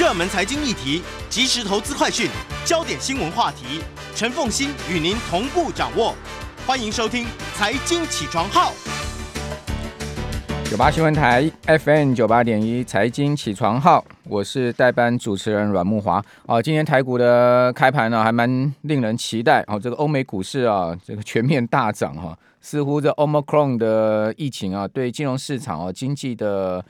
热门财经议题、即时投资快讯、焦点新闻话题，陈凤欣与您同步掌握。欢迎收听《财经起床号》。九八新闻台 FM 九八点一财经起床号，我是代班主持人阮木华。哦，今天台股的开盘呢，还蛮令人期待。哦，这个欧美股市啊，这个全面大涨哈，似乎这 Omicron 的疫情啊，对金融市场啊、经济的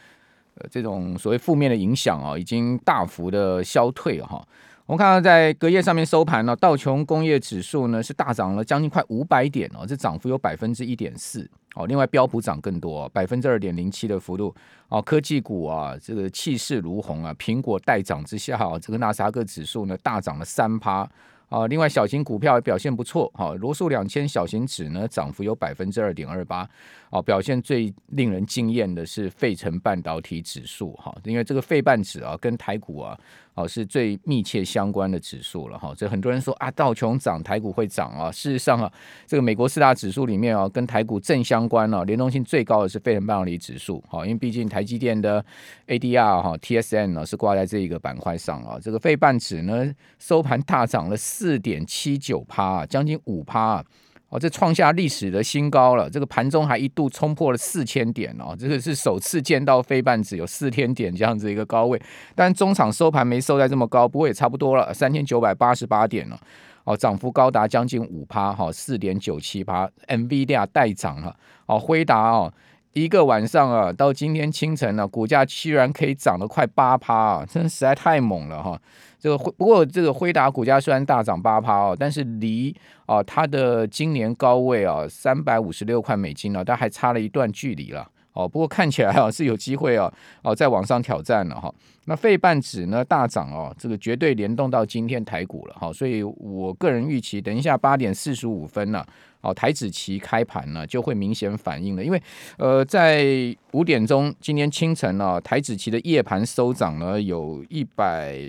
这种所谓负面的影响啊，已经大幅的消退哈。我们看到在隔夜上面收盘呢，道琼工业指数呢是大涨了将近快五百点哦，这涨幅有百分之一点四哦。另外标普涨更多，百分之二点零七的幅度哦。科技股啊，这个气势如虹啊，苹果带涨之下，这个纳斯达克指数呢大涨了三趴啊。另外小型股票也表现不错，哈，罗素两千小型指呢涨幅有百分之二点二八哦。表现最令人惊艳的是费城半导体指数哈，因为这个费半指啊跟台股啊。哦，是最密切相关的指数了哈。这很多人说啊，道琼涨，台股会涨啊。事实上啊，这个美国四大指数里面啊，跟台股正相关啊，联动性最高的是费城半导体指数。好，因为毕竟台积电的 ADR 哈 TSN 呢是挂在这一个板块上啊。这个费半指呢收盘大涨了四点七九趴，将近五趴。哦，这创下历史的新高了。这个盘中还一度冲破了四千点哦，这个是首次见到非半指有四千点这样子一个高位。但中场收盘没收在这么高，不过也差不多了，三千九百八十八点了。哦，涨幅高达将近五趴哈，四点九七趴。NVIDIA 带涨了。哦，辉达哦，一个晚上啊，到今天清晨呢，股价居然可以涨了快八趴啊，真的实在太猛了哈。这个不过这个辉达股价虽然大涨八趴哦，但是离啊它的今年高位啊三百五十六块美金呢，它还差了一段距离了哦。不过看起来啊是有机会啊哦再往上挑战了哈。那费半指呢大涨哦，这个绝对联动到今天台股了哈。所以我个人预期，等一下八点四十五分呢，哦台指期开盘呢就会明显反映了，因为呃在五点钟今天清晨呢，台指期的夜盘收涨呢有一百。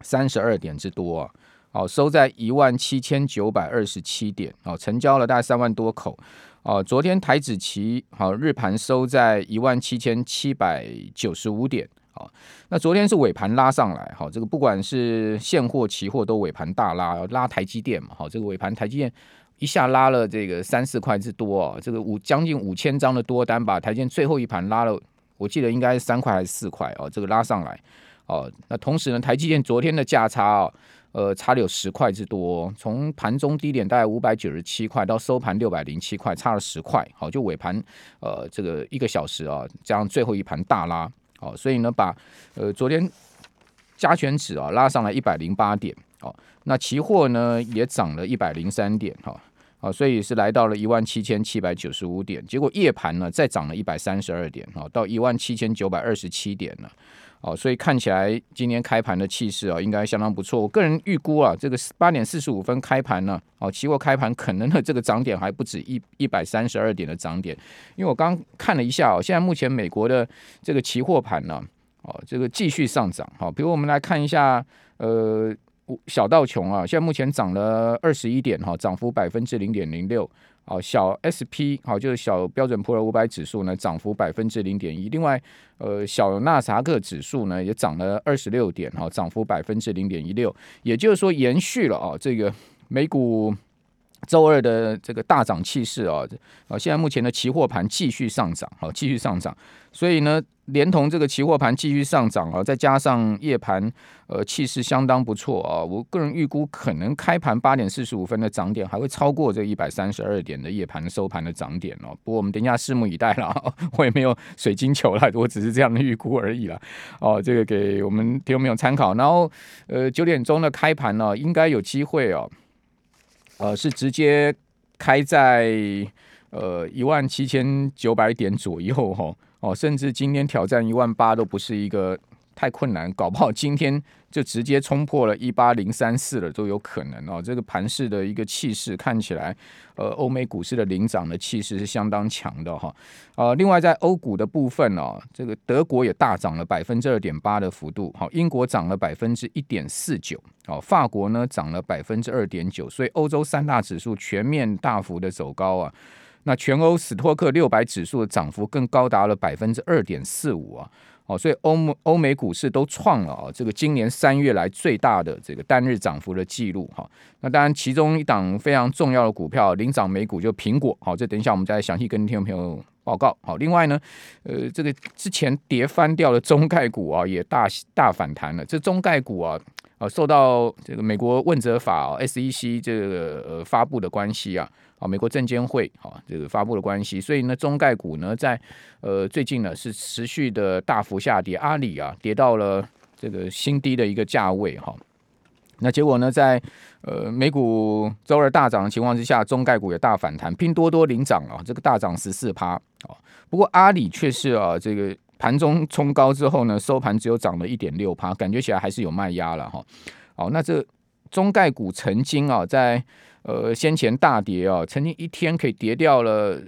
三十二点之多啊，哦，收在一万七千九百二十七点，哦，成交了大概三万多口，哦，昨天台指期好日盘收在一万七千七百九十五点，哦，那昨天是尾盘拉上来，好，这个不管是现货、期货都尾盘大拉，拉台积电嘛，好，这个尾盘台积电一下拉了这个三四块之多。啊，这个五将近五千张的多单，把台积最后一盘拉了，我记得应该是三块还是四块。哦，这个拉上来。哦，那同时呢，台积电昨天的价差啊，呃，差了有十块之多，从盘中低点大概五百九十七块到收盘六百零七块，差了十块。好，就尾盘呃这个一个小时啊，加上最后一盘大拉，好，所以呢，把呃昨天加权指啊拉上来一百零八点，好，那期货呢也涨了一百零三点，哈，好，所以是来到了一万七千七百九十五点，结果夜盘呢再涨了一百三十二点，哈，到一万七千九百二十七点了。哦，所以看起来今天开盘的气势啊，应该相当不错。我个人预估啊，这个八点四十五分开盘呢，哦，期货开盘可能的这个涨点还不止一一百三十二点的涨点，因为我刚看了一下哦，现在目前美国的这个期货盘呢，哦，这个继续上涨。好，比如我们来看一下，呃，小道琼啊，现在目前涨了二十一点，哈，涨幅百分之零点零六。哦，小 SP 好，就是小标准普尔五百指数呢，涨幅百分之零点一。另外，呃，小纳萨克指数呢也涨了二十六点，哈，涨幅百分之零点一六。也就是说，延续了啊，这个美股周二的这个大涨气势啊，啊，现在目前的期货盘继续上涨，好，继续上涨。所以呢。连同这个期货盘继续上涨啊，再加上夜盘呃气势相当不错啊，我个人预估可能开盘八点四十五分的涨点还会超过这一百三十二点的夜盘收盘的涨点哦。不过我们等一下拭目以待了，我也没有水晶球了，我只是这样的预估而已了。哦，这个给我们听众朋友参考。然后呃九点钟的开盘呢，应该有机会哦，呃是直接开在呃一万七千九百点左右哈。哦，哦甚至今天挑战一万八都不是一个太困难，搞不好今天就直接冲破了一八零三四了都有可能哦。这个盘市的一个气势看起来，呃，欧美股市的领涨的气势是相当强的哈。呃，另外在欧股的部分哦，这个德国也大涨了百分之二点八的幅度，好，英国涨了百分之一点四九，哦，法国呢涨了百分之二点九，所以欧洲三大指数全面大幅的走高啊。那全欧斯托克六百指数的涨幅更高达了百分之二点四五啊！哦，所以欧美欧美股市都创了啊这个今年三月来最大的这个单日涨幅的记录哈。那当然，其中一档非常重要的股票领涨美股就苹果，好，这等一下我们再详细跟听众朋友报告。好，另外呢，呃，这个之前跌翻掉的中概股啊，也大大反弹了。这中概股啊，啊，受到这个美国问责法 SEC 这个呃发布的关系啊。啊，美国证监会啊，这个发布的关系，所以呢，中概股呢，在呃最近呢是持续的大幅下跌，阿里啊跌到了这个新低的一个价位哈。那结果呢，在呃美股周二大涨的情况之下，中概股也大反弹，拼多多领涨啊，这个大涨十四趴啊。不过阿里却是啊，这个盘中冲高之后呢，收盘只有涨了一点六趴，感觉起来还是有卖压了哈。好，那这中概股曾经啊在呃，先前大跌啊，曾经一天可以跌掉了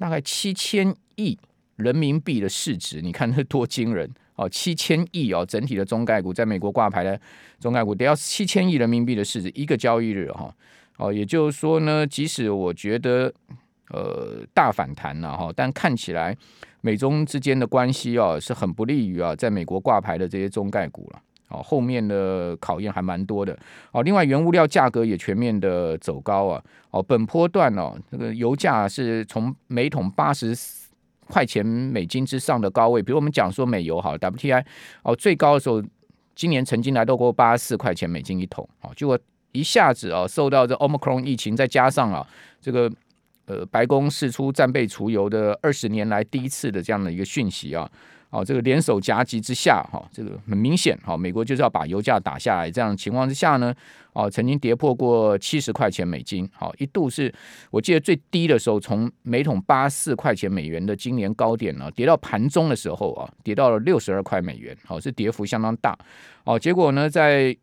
大概七千亿人民币的市值，你看那多惊人哦！七千亿哦，整体的中概股在美国挂牌的中概股跌到七千亿人民币的市值，一个交易日哈哦，也就是说呢，即使我觉得呃大反弹了哈，但看起来美中之间的关系哦是很不利于啊在美国挂牌的这些中概股了。哦，后面的考验还蛮多的。哦，另外原物料价格也全面的走高啊。哦，本波段哦，这个油价是从每桶八十块钱美金之上的高位，比如我们讲说美油好，WTI 哦最高的时候，今年曾经来到过八十四块钱美金一桶。哦，结果一下子啊，受到这 Omicron 疫情，再加上啊这个呃白宫释出战备除油的二十年来第一次的这样的一个讯息啊。哦，这个联手夹击之下，哈，这个很明显，哈，美国就是要把油价打下来。这样情况之下呢，哦，曾经跌破过七十块钱美金，好，一度是我记得最低的时候，从每桶八四块钱美元的今年高点呢，跌到盘中的时候啊，跌到了六十二块美元，好，是跌幅相当大。哦，结果呢，在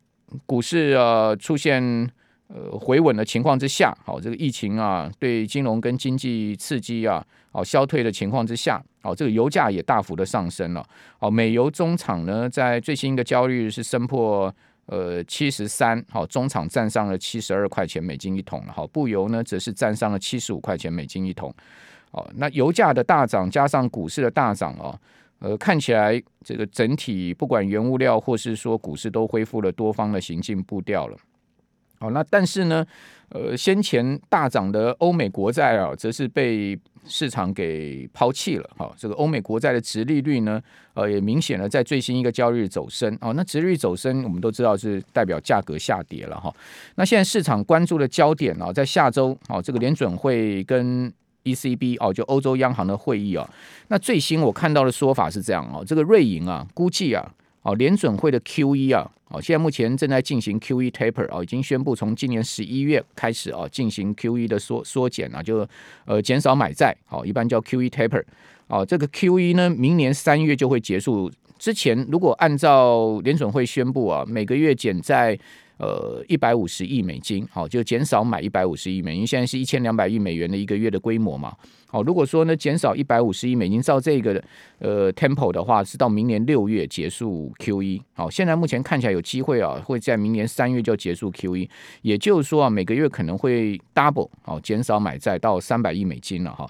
股市呃出现。呃，回稳的情况之下，好，这个疫情啊，对金融跟经济刺激啊，好消退的情况之下，好，这个油价也大幅的上升了。好，美油中场呢，在最新的交易日是升破呃七十三，好，中场站上了七十二块钱美金一桶了。好，布油呢，则是站上了七十五块钱美金一桶。好，那油价的大涨加上股市的大涨啊，呃，看起来这个整体不管原物料或是说股市都恢复了多方的行进步调了。好，那但是呢，呃，先前大涨的欧美国债啊，则是被市场给抛弃了。好，这个欧美国债的值利率呢，呃，也明显的在最新一个交易日走升。哦，那值利率走升，我们都知道是代表价格下跌了哈。那现在市场关注的焦点啊，在下周，哦，这个联准会跟 ECB 哦，就欧洲央行的会议啊。那最新我看到的说法是这样哦，这个瑞银啊，估计啊。哦，联准会的 Q E 啊，哦，现在目前正在进行 Q E taper 哦，已经宣布从今年十一月开始哦，进行 Q E 的缩缩减啊，就呃减少买债，好，一般叫 Q E taper，哦，这个 Q E 呢，明年三月就会结束。之前如果按照联准会宣布啊，每个月减债。呃，一百五十亿美金，好，就减少买一百五十亿美，金现在是一千两百亿美元的一个月的规模嘛。好，如果说呢，减少一百五十亿美金，照这个呃 tempo 的话，是到明年六月结束 Q E。好，现在目前看起来有机会啊，会在明年三月就结束 Q E，也就是说啊，每个月可能会 double，好，减少买债到三百亿美金了哈。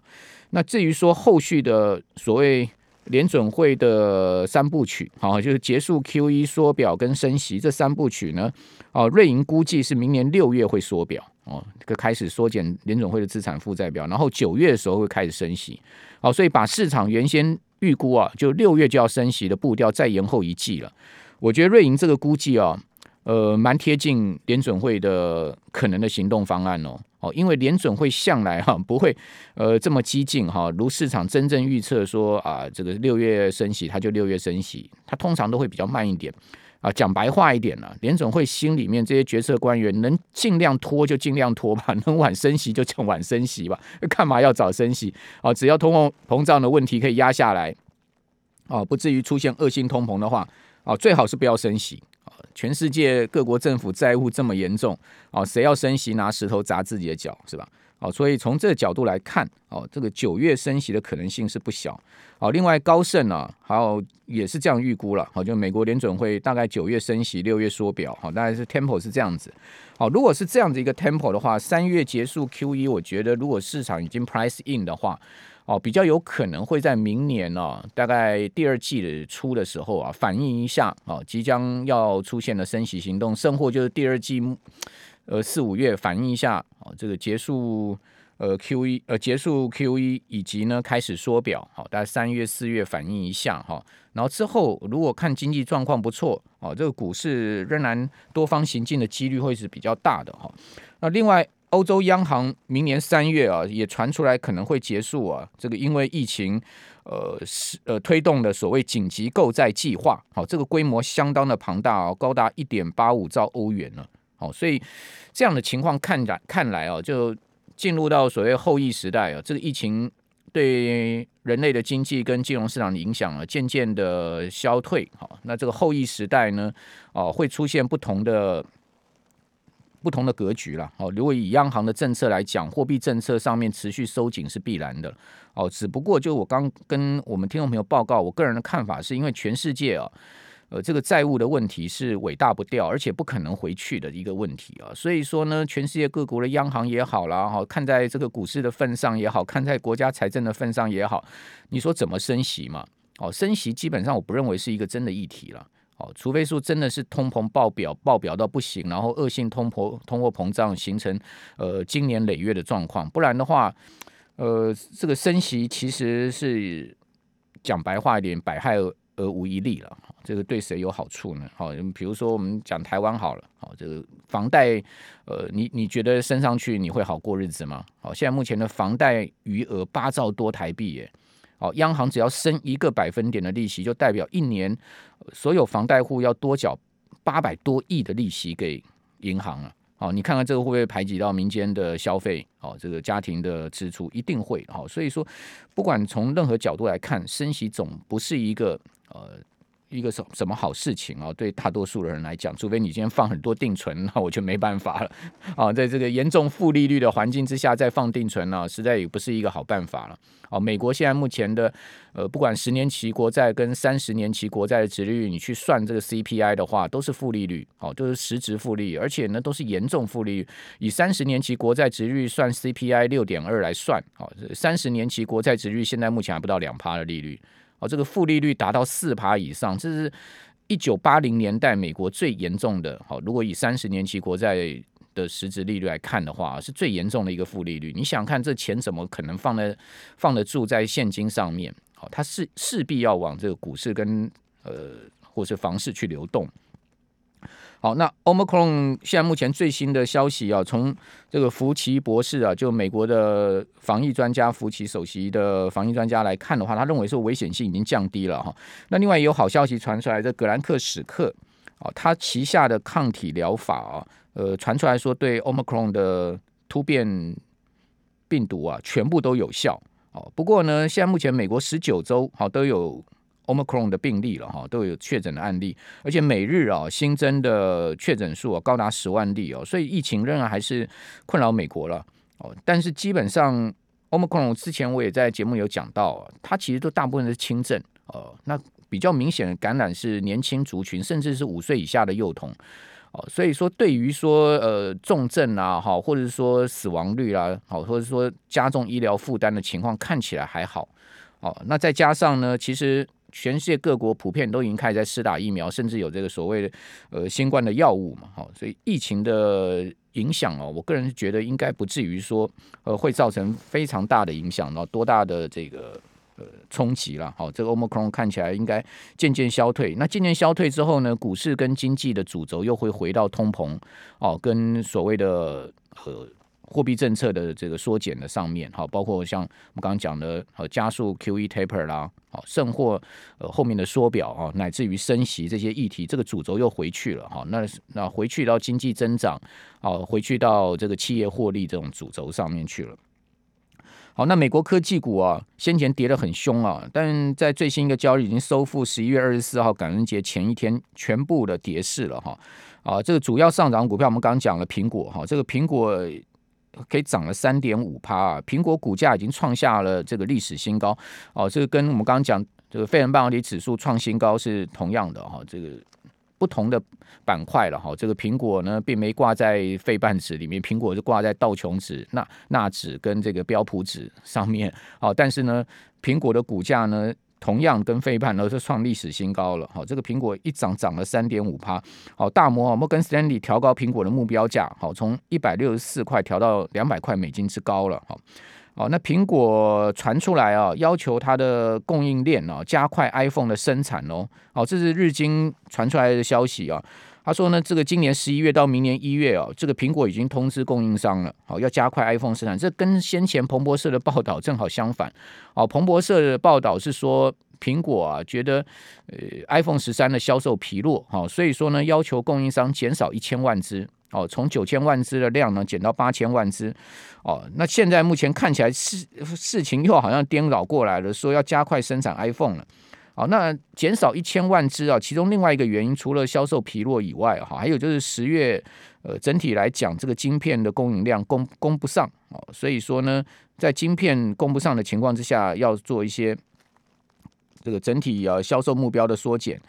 那至于说后续的所谓。联准会的三部曲，好，就是结束 Q E 缩表跟升息这三部曲呢，哦，瑞银估计是明年六月会缩表，哦，开始缩减联准会的资产负债表，然后九月的时候会开始升息，好，所以把市场原先预估啊，就六月就要升息的步调再延后一季了。我觉得瑞银这个估计啊，呃，蛮贴近联准会的可能的行动方案哦。哦，因为联准会向来哈不会呃这么激进哈，如市场真正预测说啊，这个六月升息，它就六月升息，它通常都会比较慢一点啊。讲白话一点呢，联准会心里面这些决策官员能尽量拖就尽量拖吧，能晚升息就叫晚升息吧，干嘛要早升息啊？只要通货膨胀的问题可以压下来，哦，不至于出现恶性通膨的话，哦，最好是不要升息。全世界各国政府债务这么严重哦，谁要升息拿石头砸自己的脚是吧？哦，所以从这个角度来看哦，这个九月升息的可能性是不小。哦，另外高盛啊，还有也是这样预估了。好，就美国联准会大概九月升息，六月缩表。好，大概是 tempo 是这样子。好，如果是这样子一个 tempo 的话，三月结束 Q E，我觉得如果市场已经 price in 的话，哦，比较有可能会在明年呢，大概第二季的初的时候啊，反映一下啊，即将要出现的升息行动，甚或就是第二季，呃四五月反映一下啊，这个结束呃 Q 一呃结束 Q 一以及呢开始缩表，好，大概三月四月反映一下哈，然后之后如果看经济状况不错，哦，这个股市仍然多方行进的几率会是比较大的哈，那另外。欧洲央行明年三月啊，也传出来可能会结束啊，这个因为疫情，呃是呃推动的所谓紧急购债计划，好，这个规模相当的庞大哦，高达一点八五兆欧元呢，好，所以这样的情况看来看来哦，就进入到所谓后疫时代啊，这个疫情对人类的经济跟金融市场的影响啊，渐渐的消退，好，那这个后疫时代呢，哦，会出现不同的。不同的格局了哦。如果以央行的政策来讲，货币政策上面持续收紧是必然的哦。只不过就我刚跟我们听众朋友报告，我个人的看法是因为全世界啊，呃，这个债务的问题是尾大不掉，而且不可能回去的一个问题啊。所以说呢，全世界各国的央行也好啦，哈，看在这个股市的份上也好看在国家财政的份上也好，你说怎么升息嘛？哦，升息基本上我不认为是一个真的议题了。哦，除非说真的是通膨爆表，爆表到不行，然后恶性通膨、通货膨胀形成呃经年累月的状况，不然的话，呃，这个升息其实是讲白话一点，百害而而无一利了。这个对谁有好处呢？好，比如说我们讲台湾好了，好，这个房贷，呃，你你觉得升上去你会好过日子吗？好，现在目前的房贷余额八兆多台币耶。哦，央行只要升一个百分点的利息，就代表一年所有房贷户要多缴八百多亿的利息给银行了。哦，你看看这个会不会排挤到民间的消费？哦，这个家庭的支出一定会。好，所以说不管从任何角度来看，升息总不是一个呃。一个什什么好事情啊？对大多数的人来讲，除非你今天放很多定存，那我就没办法了啊！在这个严重负利率的环境之下，再放定存呢，实在也不是一个好办法了。哦，美国现在目前的呃，不管十年期国债跟三十年期国债的殖利率，你去算这个 CPI 的话，都是负利率，哦，都是实质负利率，而且呢，都是严重负利率。以三十年期国债殖利率算 CPI 六点二来算，哦，三十年期国债殖利率现在目前还不到两趴的利率。哦，这个负利率达到四趴以上，这是一九八零年代美国最严重的。好，如果以三十年期国债的实质利率来看的话，是最严重的一个负利率。你想看这钱怎么可能放在放得住在现金上面？好，它是势必要往这个股市跟呃或是房市去流动。好，那 Omicron 现在目前最新的消息啊，从这个福奇博士啊，就美国的防疫专家福奇首席的防疫专家来看的话，他认为说危险性已经降低了哈。那另外也有好消息传出来，这格兰克史克啊，他旗下的抗体疗法啊，呃，传出来说对 Omicron 的突变病毒啊，全部都有效。哦，不过呢，现在目前美国十九州好都有。Omicron 的病例了哈，都有确诊的案例，而且每日啊新增的确诊数啊高达十万例哦，所以疫情仍然还是困扰美国了哦。但是基本上 Omicron 之前我也在节目有讲到，它其实都大部分是轻症哦，那比较明显的感染是年轻族群，甚至是五岁以下的幼童哦。所以说对于说呃重症啊哈，或者是说死亡率啊好，或者说加重医疗负担的情况看起来还好哦。那再加上呢，其实全世界各国普遍都已经开始在施打疫苗，甚至有这个所谓的呃新冠的药物嘛，好，所以疫情的影响哦，我个人觉得应该不至于说呃会造成非常大的影响，然后多大的这个呃冲击了，好，这个 omicron 看起来应该渐渐消退，那渐渐消退之后呢，股市跟经济的主轴又会回到通膨哦，跟所谓的和。货币政策的这个缩减的上面，好，包括像我们刚刚讲的，呃加速 Q E taper 啦，好，甚或呃后面的缩表啊，乃至于升息这些议题，这个主轴又回去了，哈，那那回去到经济增长，好，回去到这个企业获利这种主轴上面去了。好，那美国科技股啊，先前跌得很凶啊，但在最新一个交易已经收复十一月二十四号感恩节前一天全部的跌势了，哈，啊，这个主要上涨股票我们刚刚讲了苹果，哈，这个苹果。可以涨了三点五趴啊！苹果股价已经创下了这个历史新高哦，这个跟我们刚刚讲这个费城半导体指数创新高是同样的哈。这个不同的板块了哈。这个苹果呢，并没挂在费半指里面，苹果是挂在道琼指、纳纳指跟这个标普指上面。好，但是呢，苹果的股价呢？同样跟费半呢是创历史新高了，好，这个苹果一涨涨了三点五趴，好，大摩啊摩根斯丹利调高苹果的目标价，好，从一百六十四块调到两百块美金之高了，好，好，那苹果传出来啊，要求它的供应链啊加快 iPhone 的生产哦，好，这是日经传出来的消息啊。他说呢，这个今年十一月到明年一月哦，这个苹果已经通知供应商了，好要加快 iPhone 生产。这跟先前彭博社的报道正好相反。哦，彭博社的报道是说，苹果啊觉得呃 iPhone 十三的销售疲弱，好，所以说呢要求供应商减少一千万只，哦，从九千万只的量呢减到八千万只，哦，那现在目前看起来事事情又好像颠倒过来了，说要加快生产 iPhone 了。好，那减少一千万只啊，其中另外一个原因，除了销售疲弱以外，哈，还有就是十月，呃，整体来讲，这个晶片的供应量供供不上哦，所以说呢，在晶片供不上的情况之下，要做一些这个整体呃销售目标的缩减。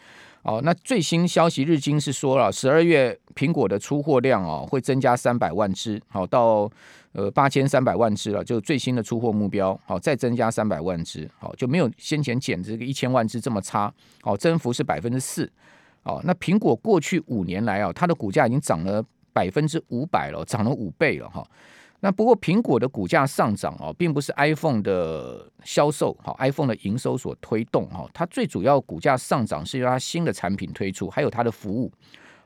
哦，那最新消息，日经是说了，十二月苹果的出货量哦会增加三百万只，好到。呃，八千三百万只了，就最新的出货目标，好，再增加三百万只，好，就没有先前减这个一千万只这么差，好，增幅是百分之四，哦，那苹果过去五年来啊，它的股价已经涨了百分之五百了，涨了五倍了哈。那不过苹果的股价上涨哦，并不是 iPhone 的销售，好，iPhone 的营收所推动哈，它最主要股价上涨是由它新的产品推出，还有它的服务，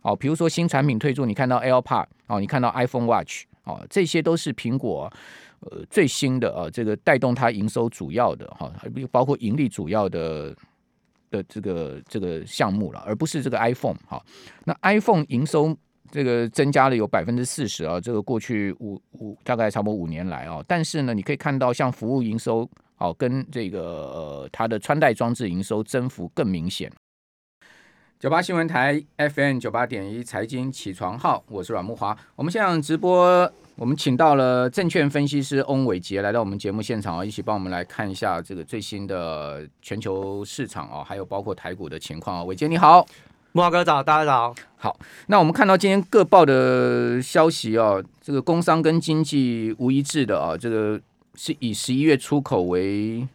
哦，比如说新产品推出，你看到 AirPod，哦，你看到 iPhone Watch。哦，这些都是苹果呃最新的啊，这个带动它营收主要的哈，包括盈利主要的的这个这个项目了，而不是这个 iPhone 哈。那 iPhone 营收这个增加了有百分之四十啊，这个过去五五大概差不多五年来啊，但是呢，你可以看到像服务营收哦，跟这个呃它的穿戴装置营收增幅更明显。九八新闻台 FM 九八点一财经起床号，我是阮木华。我们现场直播，我们请到了证券分析师翁伟杰来到我们节目现场啊，一起帮我们来看一下这个最新的全球市场啊，还有包括台股的情况啊。伟杰你好，木华哥早，大家早。好，那我们看到今天各报的消息啊，这个工商跟经济无一致的啊，这个是以十一月出口为。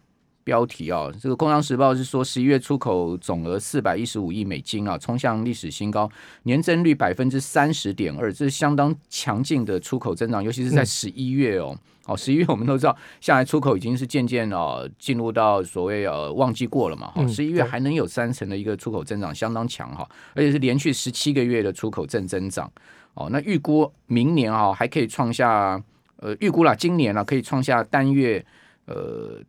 标题啊，这个《工商时报》是说，十一月出口总额四百一十五亿美金啊，冲向历史新高，年增率百分之三十点二，这是相当强劲的出口增长，尤其是在十一月哦。哦，十一月我们都知道，下来出口已经是渐渐哦进入到所谓呃旺季过了嘛。哦，十一月还能有三成的一个出口增长，相当强哈，而且是连续十七个月的出口正增长。哦，那预估明年啊还可以创下呃预估啦，今年呢可以创下单月呃。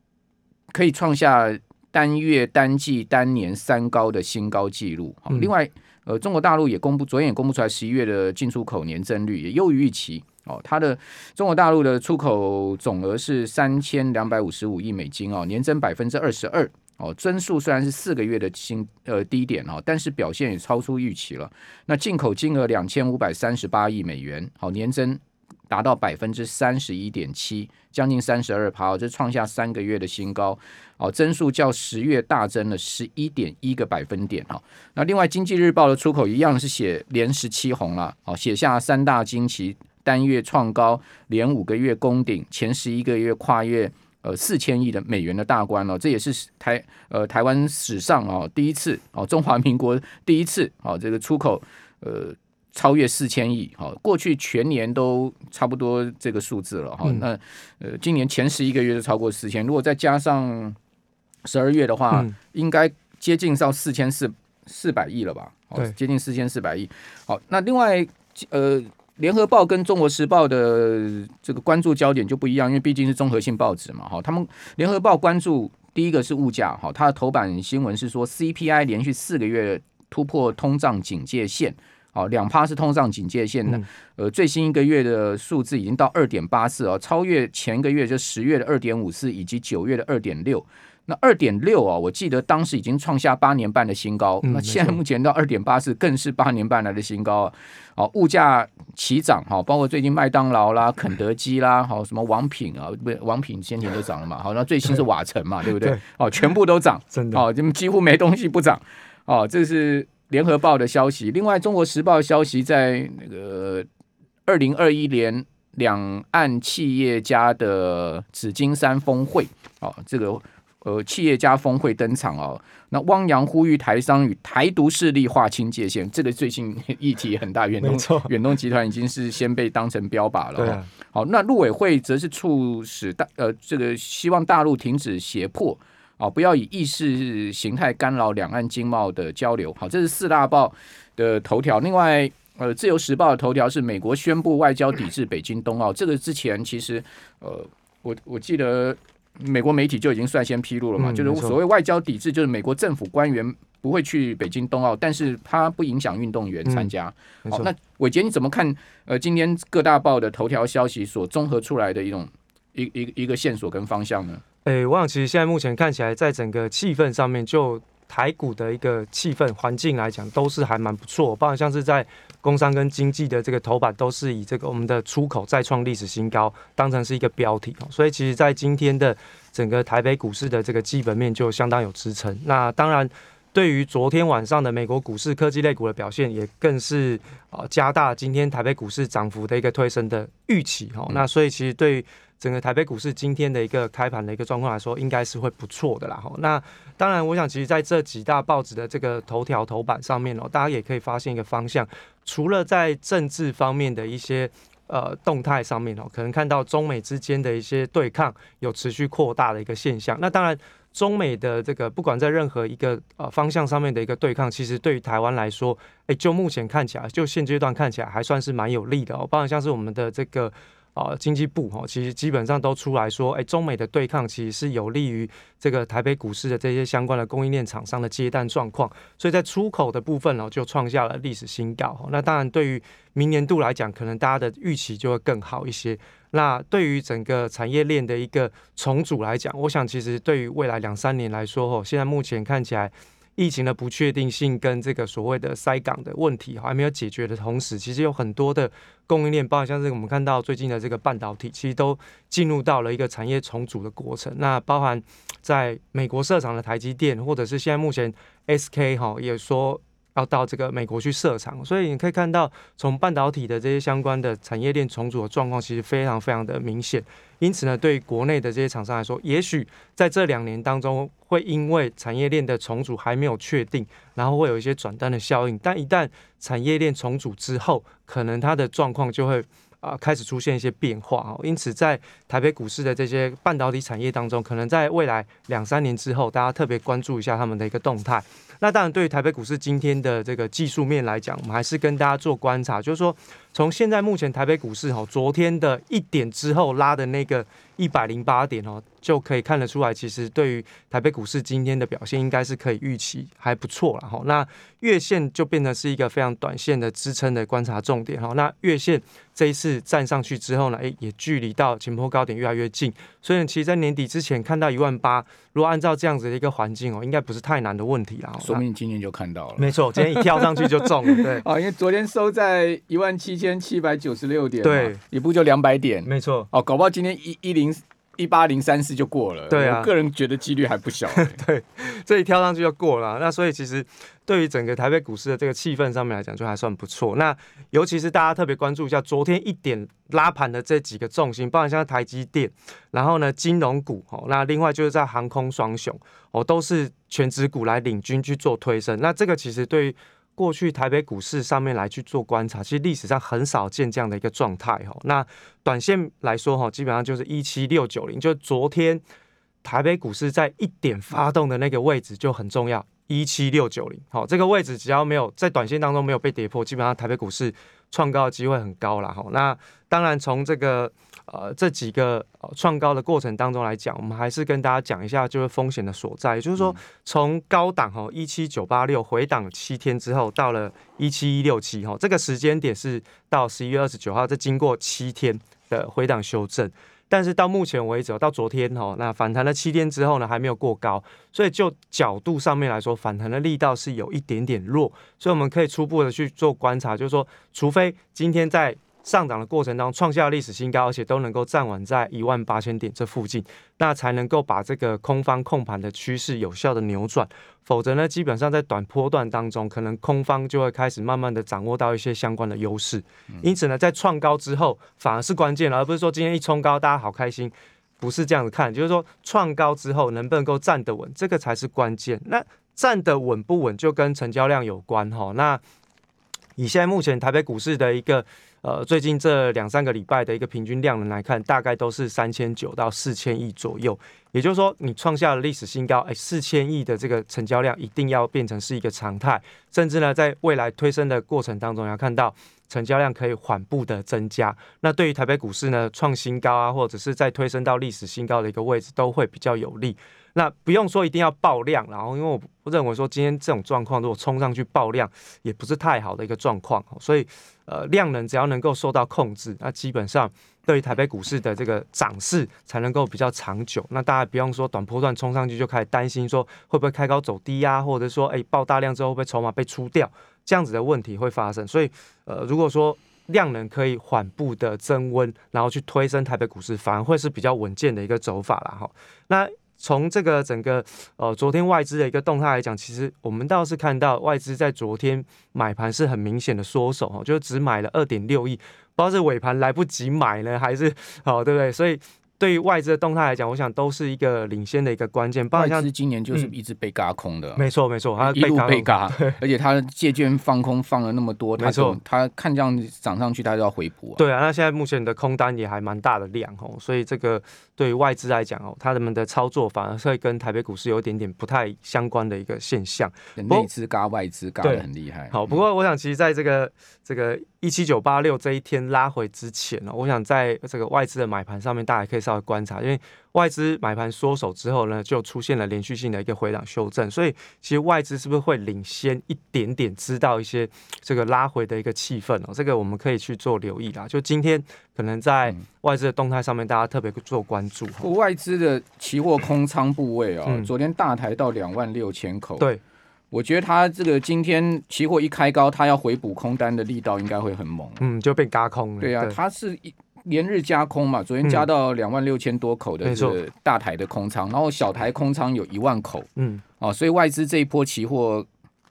可以创下单月、单季、单年三高的新高纪录。另外，呃，中国大陆也公布，昨天也公布出来，十一月的进出口年增率也优于预期。哦，它的中国大陆的出口总额是三千两百五十五亿美金哦，年增百分之二十二。哦，增速虽然是四个月的新呃低点哦，但是表现也超出预期了。那进口金额两千五百三十八亿美元，好，年增。达到百分之三十一点七，将近三十二趴，这创下三个月的新高。哦，增速较十月大增了十一点一个百分点。哈，那另外经济日报的出口一样是写连十七红了。哦，写下三大惊奇，单月创高，连五个月攻顶，前十一个月跨越呃四千亿的美元的大关了。这也是台呃台湾史上哦第一次哦中华民国第一次哦这个出口呃。超越四千亿，哈，过去全年都差不多这个数字了，哈，那呃，今年前十一个月就超过四千，如果再加上十二月的话，应该接近到四千四四百亿了吧？对，接近四千四百亿。好，那另外呃，联合报跟中国时报的这个关注焦点就不一样，因为毕竟是综合性报纸嘛，哈，他们联合报关注第一个是物价，哈，它的头版新闻是说 CPI 连续四个月突破通胀警戒线。哦，两趴是通胀警戒线的，呃，最新一个月的数字已经到二点八四哦，超越前一个月就十月的二点五四以及九月的二点六。那二点六啊，我记得当时已经创下八年半的新高，那现在目前到二点八四，更是八年半来的新高啊！好，物价齐涨哈，包括最近麦当劳啦、肯德基啦，好什么王品啊，不，王品先前都涨了嘛，好，那最新是瓦城嘛，对不对？哦，全部都涨，真的哦，就几乎没东西不涨哦，这是。联合报的消息，另外中国时报消息在那个二零二一年两岸企业家的紫金山峰会哦，这个呃企业家峰会登场哦。那汪洋呼吁台商与台独势力划清界限，这个最近议题很大，远东远东集团已经是先被当成标靶了。对，好，那陆委会则是促使大呃这个希望大陆停止胁迫。啊，不要以意识形态干扰两岸经贸的交流。好，这是四大报的头条。另外，呃，自由时报的头条是美国宣布外交抵制北京冬奥。这个之前其实，呃，我我记得美国媒体就已经率先披露了嘛，就是所谓外交抵制，就是美国政府官员不会去北京冬奥，但是它不影响运动员参加。好，那伟杰你怎么看？呃，今天各大报的头条消息所综合出来的一种一一一个线索跟方向呢？诶，我想其实现在目前看起来，在整个气氛上面，就台股的一个气氛环境来讲，都是还蛮不错。包括像是在工商跟经济的这个头版，都是以这个我们的出口再创历史新高当成是一个标题哦。所以其实，在今天的整个台北股市的这个基本面就相当有支撑。那当然，对于昨天晚上的美国股市科技类股的表现，也更是啊加大今天台北股市涨幅的一个推升的预期哦。那所以其实对。整个台北股市今天的一个开盘的一个状况来说，应该是会不错的啦。哈，那当然，我想其实在这几大报纸的这个头条头版上面哦，大家也可以发现一个方向，除了在政治方面的一些呃动态上面哦，可能看到中美之间的一些对抗有持续扩大的一个现象。那当然，中美的这个不管在任何一个呃方向上面的一个对抗，其实对于台湾来说，哎，就目前看起来，就现阶段看起来还算是蛮有利的哦。包括像是我们的这个。啊，经济部哈，其实基本上都出来说，哎，中美的对抗其实是有利于这个台北股市的这些相关的供应链厂商的接单状况，所以在出口的部分呢，就创下了历史新高。那当然，对于明年度来讲，可能大家的预期就会更好一些。那对于整个产业链的一个重组来讲，我想其实对于未来两三年来说，吼，现在目前看起来。疫情的不确定性跟这个所谓的塞港的问题还没有解决的同时，其实有很多的供应链，包括像是我们看到最近的这个半导体，其实都进入到了一个产业重组的过程。那包含在美国设厂的台积电，或者是现在目前 SK 哈也说。要到这个美国去设厂，所以你可以看到，从半导体的这些相关的产业链重组的状况，其实非常非常的明显。因此呢，对于国内的这些厂商来说，也许在这两年当中，会因为产业链的重组还没有确定，然后会有一些转单的效应。但一旦产业链重组之后，可能它的状况就会啊开始出现一些变化哦。因此，在台北股市的这些半导体产业当中，可能在未来两三年之后，大家特别关注一下他们的一个动态。那当然，对于台北股市今天的这个技术面来讲，我们还是跟大家做观察，就是说，从现在目前台北股市哈，昨天的一点之后拉的那个一百零八点哦，就可以看得出来，其实对于台北股市今天的表现，应该是可以预期还不错了哈。那月线就变成是一个非常短线的支撑的观察重点哈。那月线这一次站上去之后呢，诶，也距离到前坡高点越来越近，所以其实，在年底之前看到一万八，如果按照这样子的一个环境哦，应该不是太难的问题啦。说明今天就看到了，没错，今天一跳上去就中了，对啊，因为昨天收在一万七千七百九十六点，对，一步就两百点，没错，哦，搞不好今天一一零一八零三四就过了，对啊，个人觉得几率还不小，对，这一跳上去就过了，那所以其实。对于整个台北股市的这个气氛上面来讲，就还算不错。那尤其是大家特别关注一下昨天一点拉盘的这几个重心，包括像台积电，然后呢金融股哦，那另外就是在航空双雄哦，都是全指股来领军去做推升。那这个其实对于过去台北股市上面来去做观察，其实历史上很少见这样的一个状态哈。那短线来说哈，基本上就是一七六九零，就昨天台北股市在一点发动的那个位置就很重要。一七六九零，好，这个位置只要没有在短线当中没有被跌破，基本上台北股市创高的机会很高了。哈，那当然从这个呃这几个创高的过程当中来讲，我们还是跟大家讲一下就是风险的所在，也就是说从高档哈一七九八六回档七天之后，到了一七一六七哈，这个时间点是到十一月二十九号，这经过七天的回档修正。但是到目前为止，到昨天哈，那反弹了七天之后呢，还没有过高，所以就角度上面来说，反弹的力道是有一点点弱，所以我们可以初步的去做观察，就是说，除非今天在上涨的过程当中创下历史新高，而且都能够站稳在一万八千点这附近，那才能够把这个空方控盘的趋势有效的扭转。否则呢，基本上在短波段当中，可能空方就会开始慢慢的掌握到一些相关的优势。因此呢，在创高之后反而是关键了，而不是说今天一冲高大家好开心，不是这样子看，就是说创高之后能不能够站得稳，这个才是关键。那站得稳不稳就跟成交量有关哈。那以现在目前台北股市的一个。呃，最近这两三个礼拜的一个平均量能来看，大概都是三千九到四千亿左右。也就是说，你创下了历史新高，哎，四千亿的这个成交量一定要变成是一个常态，甚至呢，在未来推升的过程当中，要看到成交量可以缓步的增加。那对于台北股市呢，创新高啊，或者是在推升到历史新高的一个位置，都会比较有利。那不用说一定要爆量，然后因为我认为说今天这种状况如果冲上去爆量，也不是太好的一个状况，所以呃量能只要能够受到控制，那基本上对于台北股市的这个涨势才能够比较长久。那大家不用说短波段冲上去就开始担心说会不会开高走低呀，或者说哎爆大量之后会不会筹码被出掉，这样子的问题会发生。所以呃如果说量能可以缓步的增温，然后去推升台北股市，反而会是比较稳健的一个走法了哈。那从这个整个呃昨天外资的一个动态来讲，其实我们倒是看到外资在昨天买盘是很明显的缩手哈，就只买了二点六亿，不知道是尾盘来不及买呢，还是好对不对？所以。对于外资的动态来讲，我想都是一个领先的一个关键。外资今年就是一直被嘎空的，没错没错，它一路被嘎，而且它借券放空放了那么多，没错，它看这样涨上去，它就要回补。对啊，那现在目前的空单也还蛮大的量哦，所以这个对于外资来讲哦，他们的操作反而会跟台北股市有一点点不太相关的一个现象。内资嘎外资嘎的很厉害。好，不过我想其实在这个这个。一七九八六这一天拉回之前呢，我想在这个外资的买盘上面，大家可以稍微观察，因为外资买盘缩手之后呢，就出现了连续性的一个回档修正，所以其实外资是不是会领先一点点，知道一些这个拉回的一个气氛哦？这个我们可以去做留意啦。就今天可能在外资的动态上面，大家特别做关注。外资的期货空仓部位啊，昨天大台到两万六千口。对。我觉得他这个今天期货一开高，他要回补空单的力道应该会很猛。嗯，就被嘎空了。对啊，它是一连日加空嘛，昨天加到两万六千多口的这个大台的空仓，然后小台空仓有一万口。嗯，哦，所以外资这一波期货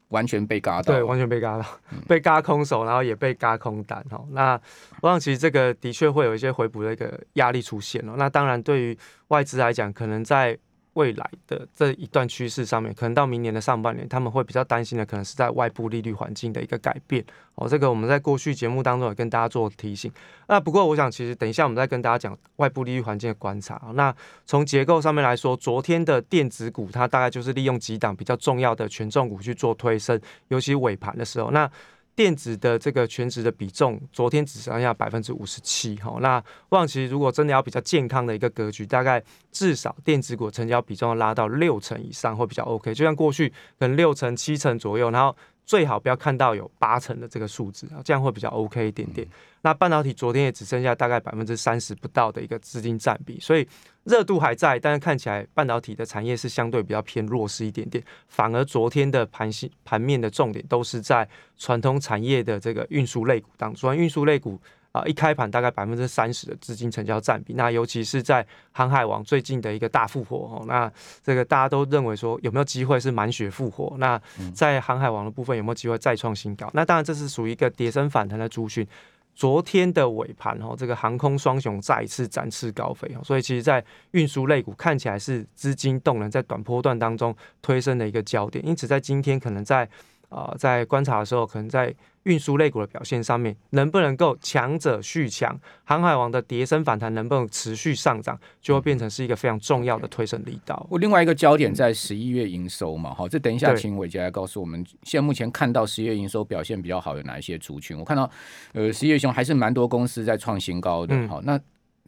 完全被嘎到，对，完全被嘎到，被嘎空手，然后也被嘎空单。哦，那我想其实这个的确会有一些回补的一个压力出现了。那当然，对于外资来讲，可能在未来的这一段趋势上面，可能到明年的上半年，他们会比较担心的，可能是在外部利率环境的一个改变。哦，这个我们在过去节目当中也跟大家做提醒。那不过，我想其实等一下我们再跟大家讲外部利率环境的观察。那从结构上面来说，昨天的电子股它大概就是利用几档比较重要的权重股去做推升，尤其尾盘的时候，那。电子的这个全值的比重，昨天只剩下百分之五十七哈。那望其如果真的要比较健康的一个格局，大概至少电子股成交比重要拉到六成以上会比较 OK。就像过去可能六成七成左右，然后。最好不要看到有八成的这个数字啊，这样会比较 OK 一点点。那半导体昨天也只剩下大概百分之三十不到的一个资金占比，所以热度还在，但是看起来半导体的产业是相对比较偏弱势一点点。反而昨天的盘系盘面的重点都是在传统产业的这个运输类股当中，运输类股。啊，一开盘大概百分之三十的资金成交占比，那尤其是在航海王最近的一个大复活哦，那这个大家都认为说有没有机会是满血复活？那在航海王的部分有没有机会再创新高？那当然这是属于一个跌升反弹的主讯。昨天的尾盘哦，这个航空双雄再一次展翅高飞哦，所以其实，在运输类股看起来是资金动能在短波段当中推升的一个焦点，因此在今天可能在。啊，在观察的时候，可能在运输类股的表现上面，能不能够强者续强？航海王的跌升反弹能不能持续上涨，就会变成是一个非常重要的推升力道。我另外一个焦点在十一月营收嘛，好，这等一下请伟杰来告诉我们，现在目前看到十一月营收表现比较好有哪一些族群？我看到，呃，十一月熊还是蛮多公司在创新高的，好，那。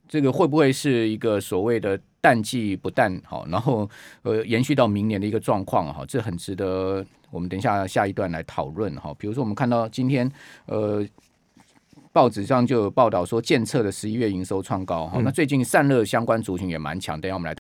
这个会不会是一个所谓的淡季不淡好，然后呃延续到明年的一个状况哈？这很值得我们等一下下一段来讨论哈。比如说我们看到今天呃报纸上就有报道说，建测的十一月营收创高哈。那最近散热相关族群也蛮强，等下我们来。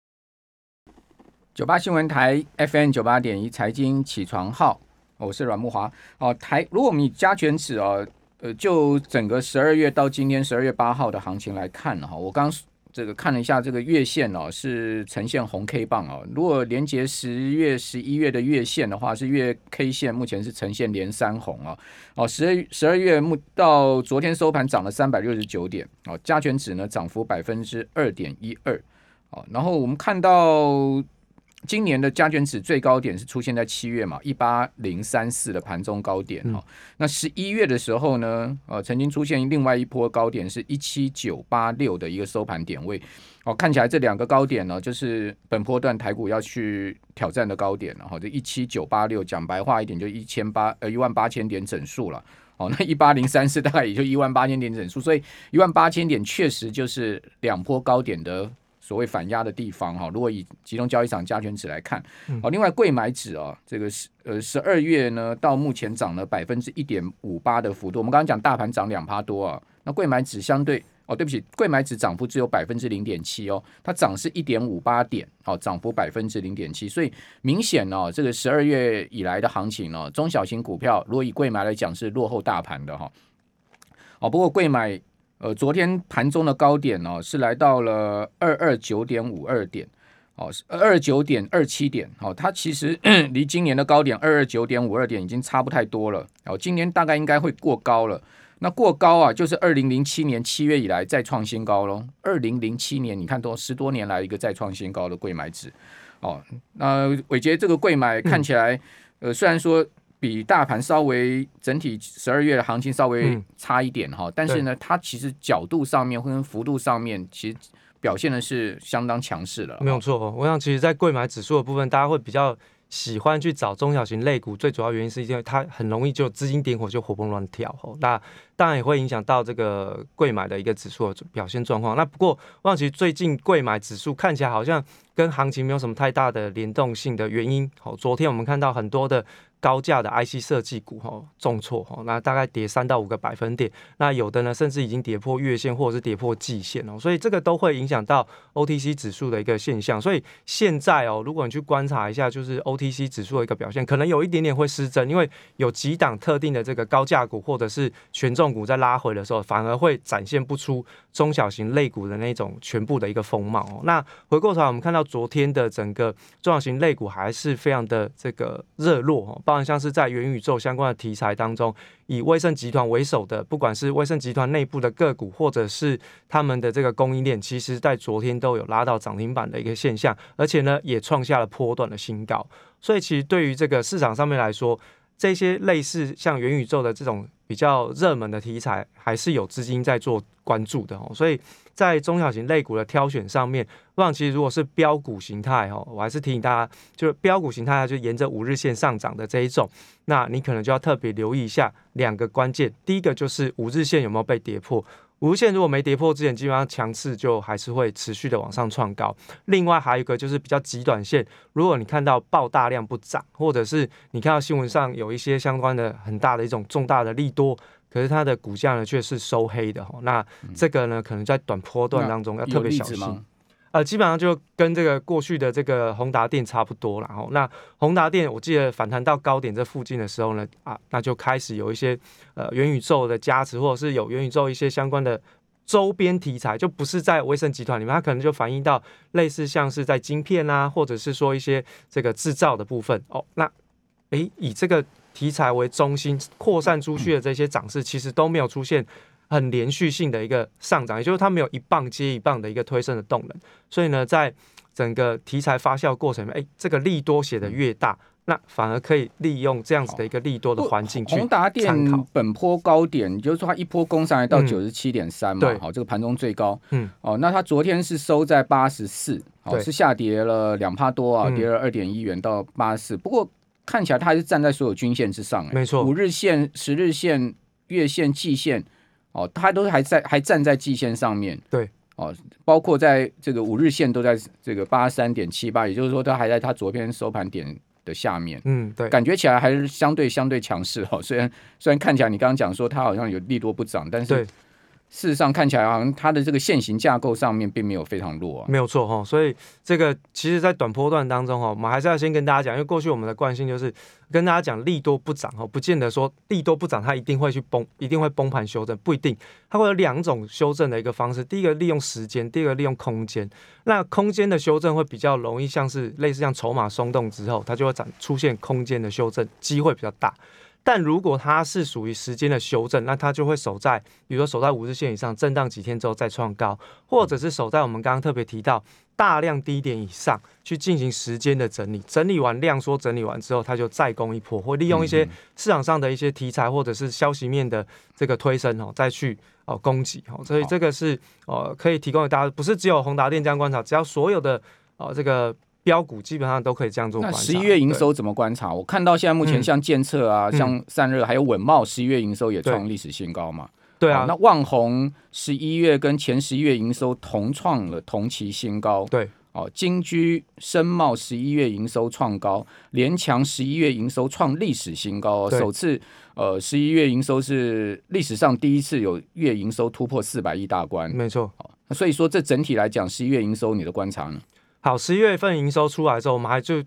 九八新闻台 FM 九八点一财经起床号，我是阮木华哦。台如果我们以加权指哦。就整个十二月到今天十二月八号的行情来看哈，我刚这个看了一下这个月线哦，是呈现红 K 棒哦。如果连接十月、十一月的月线的话，是月 K 线，目前是呈现连三红啊。哦，十二十二月目到昨天收盘涨了三百六十九点哦，加权指呢涨幅百分之二点一二哦。然后我们看到。今年的加权指最高点是出现在七月嘛，一八零三四的盘中高点哈。那十一月的时候呢，呃，曾经出现另外一波高点是一七九八六的一个收盘点位。哦，看起来这两个高点呢，就是本波段台股要去挑战的高点了哈。这一七九八六，讲白话一点，就一千八呃一万八千点整数了。哦，那一八零三四大概也就一万八千点整数，所以一万八千点确实就是两波高点的。所谓反压的地方哈，如果以集中交易场加权指来看，哦，另外贵买指啊，这个是呃十二月呢到目前涨了百分之一点五八的幅度。我们刚刚讲大盘涨两趴多啊，那贵买指相对哦，对不起，贵买指涨幅只有百分之零点七哦，它涨是一点五八点，哦，涨幅百分之零点七，所以明显呢，这个十二月以来的行情呢，中小型股票如果以贵买来讲是落后大盘的哈，哦，不过贵买。呃，昨天盘中的高点哦是来到了二二九点五二点，哦，二九点二七点，哦，它其实 离今年的高点二二九点五二点已经差不太多了，哦，今年大概应该会过高了。那过高啊，就是二零零七年七月以来再创新高喽。二零零七年，你看都十多年来一个再创新高的贵买指，哦，那伟杰这个贵买看起来，呃，虽然说。比大盘稍微整体十二月的行情稍微差一点哈，但是呢，它其实角度上面跟幅度上面，其实表现的是相当强势了。没有错，我想其实，在贵买指数的部分，大家会比较喜欢去找中小型类股，最主要原因是因为它很容易就资金点火就活蹦乱跳哦。那当然也会影响到这个贵买的一个指数的表现状况。那不过，我想其实最近贵买指数看起来好像跟行情没有什么太大的联动性的原因。好，昨天我们看到很多的。高价的 IC 设计股哈重挫哈，那大概跌三到五个百分点，那有的呢甚至已经跌破月线或者是跌破季线哦，所以这个都会影响到 OTC 指数的一个现象。所以现在哦，如果你去观察一下，就是 OTC 指数的一个表现，可能有一点点会失真，因为有几档特定的这个高价股或者是权重股在拉回的时候，反而会展现不出中小型类股的那种全部的一个风貌哦。那回过头来，我们看到昨天的整个中小型类股还是非常的这个热络哦。像是在元宇宙相关的题材当中，以威盛集团为首的，不管是威盛集团内部的个股，或者是他们的这个供应链，其实在昨天都有拉到涨停板的一个现象，而且呢，也创下了波段的新高。所以，其实对于这个市场上面来说，这些类似像元宇宙的这种比较热门的题材，还是有资金在做关注的哦。所以。在中小型类股的挑选上面，我想其实如果是标股形态哦，我还是提醒大家，就是标股形态就沿着五日线上涨的这一种，那你可能就要特别留意一下两个关键。第一个就是五日线有没有被跌破，无线如果没跌破之前，基本上强势就还是会持续的往上创高。另外还有一个就是比较极短线，如果你看到爆大量不涨，或者是你看到新闻上有一些相关的很大的一种重大的利多。可是它的股价呢却是收黑的，那这个呢可能在短波段当中要特别小心。呃，基本上就跟这个过去的这个宏达电差不多了哈。那宏达电我记得反弹到高点这附近的时候呢，啊，那就开始有一些呃元宇宙的加持，或者是有元宇宙一些相关的周边题材，就不是在威盛集团里面，它可能就反映到类似像是在晶片啊，或者是说一些这个制造的部分哦。那诶，以这个。题材为中心扩散出去的这些涨势，其实都没有出现很连续性的一个上涨，也就是它没有一棒接一棒的一个推升的动能。所以呢，在整个题材发酵过程，哎，这个利多写的越大，那反而可以利用这样子的一个利多的环境去。宏达电本坡高点，就是说它一波攻上来到九十七点三嘛，好，这个盘中最高，嗯，哦，那它昨天是收在八十四，好，是下跌了两帕多啊，跌了二点一元到八十四，不过。看起来它还是站在所有均线之上，没错，五日线、十日线、月线、季线，哦，它都还在，还站在季线上面。对，哦，包括在这个五日线都在这个八三点七八，也就是说它还在它昨天收盘点的下面。嗯，对，感觉起来还是相对相对强势哦。虽然虽然看起来你刚刚讲说它好像有利多不涨，但是事实上看起来好像它的这个线型架构上面并没有非常弱啊。没有错哈，所以这个其实，在短波段当中哈，我们还是要先跟大家讲，因为过去我们的惯性就是跟大家讲利多不涨哈，不见得说利多不涨它一定会去崩，一定会崩盘修正，不一定，它会有两种修正的一个方式，第一个利用时间，第二个利用空间。那空间的修正会比较容易，像是类似像筹码松动之后，它就会展出现空间的修正，机会比较大。但如果它是属于时间的修正，那它就会守在，比如说守在五日线以上，震荡几天之后再创高，或者是守在我们刚刚特别提到大量低点以上去进行时间的整理，整理完量缩整理完之后，它就再攻一波，或利用一些市场上的一些题材或者是消息面的这个推升哦，再去哦攻击哦，所以这个是呃可以提供给大家，不是只有宏达电这样观察，只要所有的哦这个。标股基本上都可以这样做。那十一月营收怎么观察？我看到现在目前像建策啊、像散热还有稳茂，十一月营收也创历史新高嘛。对啊，那旺宏十一月跟前十一月营收同创了同期新高。对，哦，金居深茂十一月营收创高，联强十一月营收创历史新高，首次呃十一月营收是历史上第一次有月营收突破四百亿大关。没错，所以说这整体来讲，十一月营收你的观察呢？好，十一月份营收出来之后，我们还就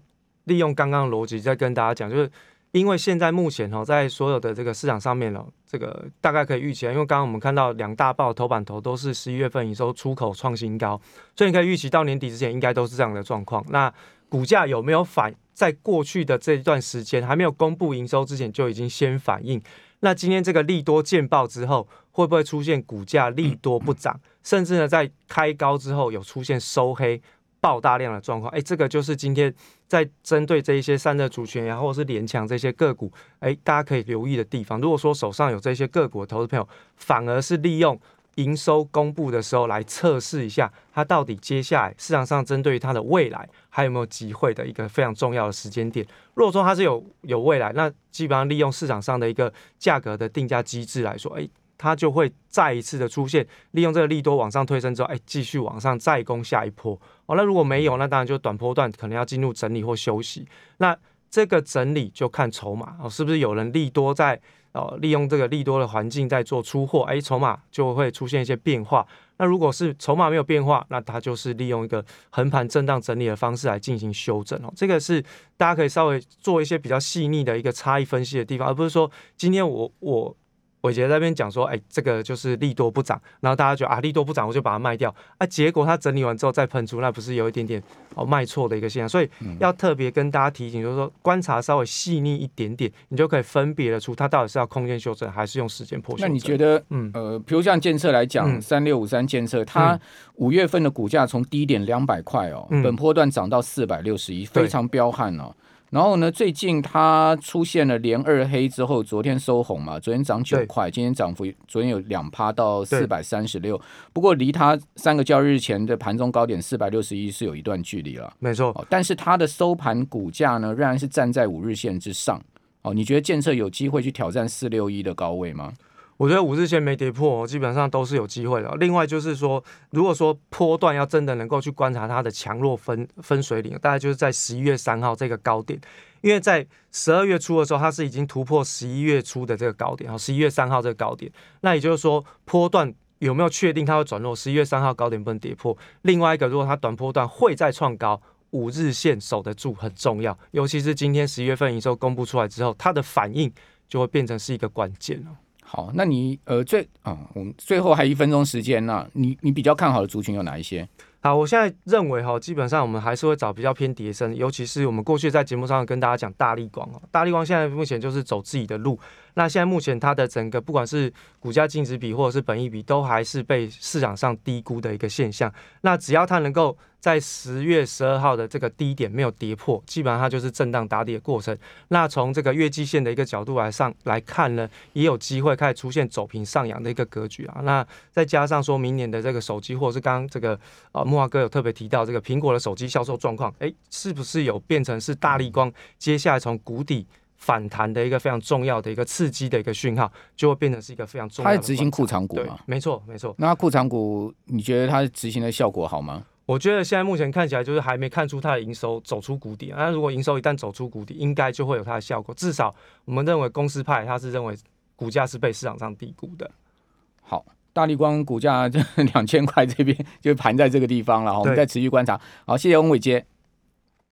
利用刚刚的逻辑再跟大家讲，就是因为现在目前哈，在所有的这个市场上面呢，这个大概可以预期，因为刚刚我们看到两大报头版头都是十一月份营收出口创新高，所以你可以预期到年底之前应该都是这样的状况。那股价有没有反在过去的这一段时间还没有公布营收之前就已经先反应？那今天这个利多见报之后，会不会出现股价利多不涨，甚至呢在开高之后有出现收黑？爆大量的状况，哎，这个就是今天在针对这一些散热主权，然后是联强这些个股，哎，大家可以留意的地方。如果说手上有这些个股的投资朋友，反而是利用营收公布的时候来测试一下，它到底接下来市场上针对于它的未来还有没有机会的一个非常重要的时间点。如果说它是有有未来，那基本上利用市场上的一个价格的定价机制来说，哎。它就会再一次的出现，利用这个利多往上推升之后，哎，继续往上再攻下一波。哦，那如果没有，那当然就短波段可能要进入整理或休息。那这个整理就看筹码哦，是不是有人利多在哦，利用这个利多的环境在做出货，哎，筹码就会出现一些变化。那如果是筹码没有变化，那它就是利用一个横盘震荡整理的方式来进行修正哦。这个是大家可以稍微做一些比较细腻的一个差异分析的地方，而不是说今天我我。伟杰那边讲说，哎，这个就是利多不涨，然后大家觉得啊，利多不涨，我就把它卖掉啊。结果它整理完之后再喷出，那不是有一点点哦卖错的一个现象？所以要特别跟大家提醒，就是说观察稍微细腻一点点，你就可以分别的出它到底是要空间修正还是用时间破。那你觉得，嗯呃，比如像建设来讲，三六五三建设，它五月份的股价从低点两百块哦，本波段涨到四百六十一，非常彪悍哦。然后呢？最近它出现了连二黑之后，昨天收红嘛，昨天涨九块，今天涨幅昨天有两趴到四百三十六。不过离它三个交易日前的盘中高点四百六十一是有一段距离了。没错，但是它的收盘股价呢，仍然是站在五日线之上。哦，你觉得建设有机会去挑战四六一的高位吗？我觉得五日线没跌破，基本上都是有机会的。另外就是说，如果说波段要真的能够去观察它的强弱分分水岭，大概就是在十一月三号这个高点，因为在十二月初的时候，它是已经突破十一月初的这个高点，好，十一月三号这个高点，那也就是说波段有没有确定它会转弱？十一月三号高点不能跌破。另外一个，如果它短波段会再创高，五日线守得住很重要，尤其是今天十一月份营收公布出来之后，它的反应就会变成是一个关键了。好，那你呃最啊，我们最后还一分钟时间呢，你你比较看好的族群有哪一些？好，我现在认为哈，基本上我们还是会找比较偏叠升，尤其是我们过去在节目上跟大家讲大力光哦，大力光现在目前就是走自己的路。那现在目前它的整个不管是股价净值比或者是本益比，都还是被市场上低估的一个现象。那只要它能够在十月十二号的这个低点没有跌破，基本上它就是震荡打底的过程。那从这个月季线的一个角度来上来看呢，也有机会开始出现走平上扬的一个格局啊。那再加上说明年的这个手机，或者是刚刚这个呃木华哥有特别提到这个苹果的手机销售状况，哎，是不是有变成是大力光接下来从谷底？反弹的一个非常重要的一个刺激的一个讯号，就会变成是一个非常重要的。它是执行库藏股吗？没错，没错。那库藏股，你觉得它执行的效果好吗？我觉得现在目前看起来就是还没看出它的营收走出谷底。那如果营收一旦走出谷底，应该就会有它的效果。至少我们认为公司派它是认为股价是被市场上低估的。好，大力光股价这 两千块这边就盘在这个地方了，我们再持续观察。好，谢谢翁伟杰。